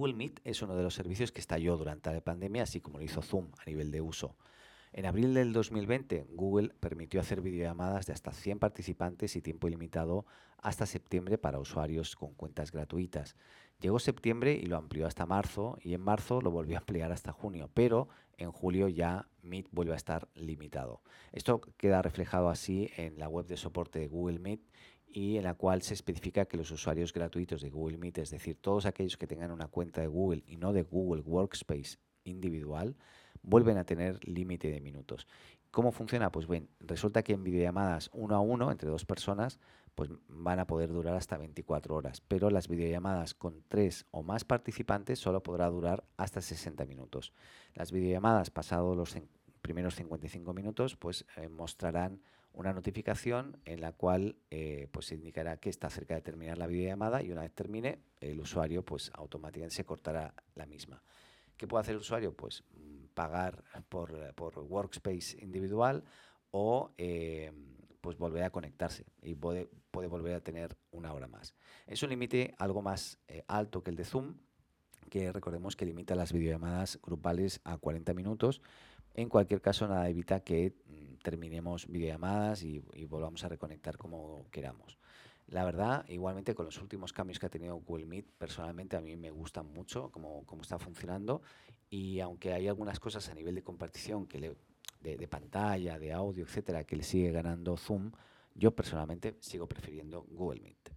Google Meet es uno de los servicios que estalló durante la pandemia, así como lo hizo Zoom a nivel de uso. En abril del 2020, Google permitió hacer videollamadas de hasta 100 participantes y tiempo ilimitado hasta septiembre para usuarios con cuentas gratuitas. Llegó septiembre y lo amplió hasta marzo y en marzo lo volvió a ampliar hasta junio, pero en julio ya Meet vuelve a estar limitado. Esto queda reflejado así en la web de soporte de Google Meet y en la cual se especifica que los usuarios gratuitos de Google Meet, es decir, todos aquellos que tengan una cuenta de Google y no de Google Workspace individual, vuelven a tener límite de minutos. ¿Cómo funciona? Pues bien, resulta que en videollamadas uno a uno, entre dos personas, pues van a poder durar hasta 24 horas, pero las videollamadas con tres o más participantes solo podrá durar hasta 60 minutos. Las videollamadas pasados los primeros 55 minutos, pues eh, mostrarán una notificación en la cual eh, pues indicará que está cerca de terminar la videollamada y una vez termine, el usuario pues automáticamente se cortará la misma. ¿Qué puede hacer el usuario? Pues mm, pagar por, workspace individual o eh, pues volver a conectarse y puede, puede, volver a tener una hora más. Es un límite algo más eh, alto que el de Zoom, que recordemos que limita las videollamadas grupales a 40 minutos. En cualquier caso, nada evita que mm, terminemos videollamadas y, y volvamos a reconectar como queramos. La verdad, igualmente con los últimos cambios que ha tenido Google Meet, personalmente a mí me gustan mucho cómo, cómo está funcionando y aunque hay algunas cosas a nivel de compartición que de, pantalla, de audio, etcétera, que le sigue ganando Zoom, yo personalmente sigo prefiriendo Google Meet.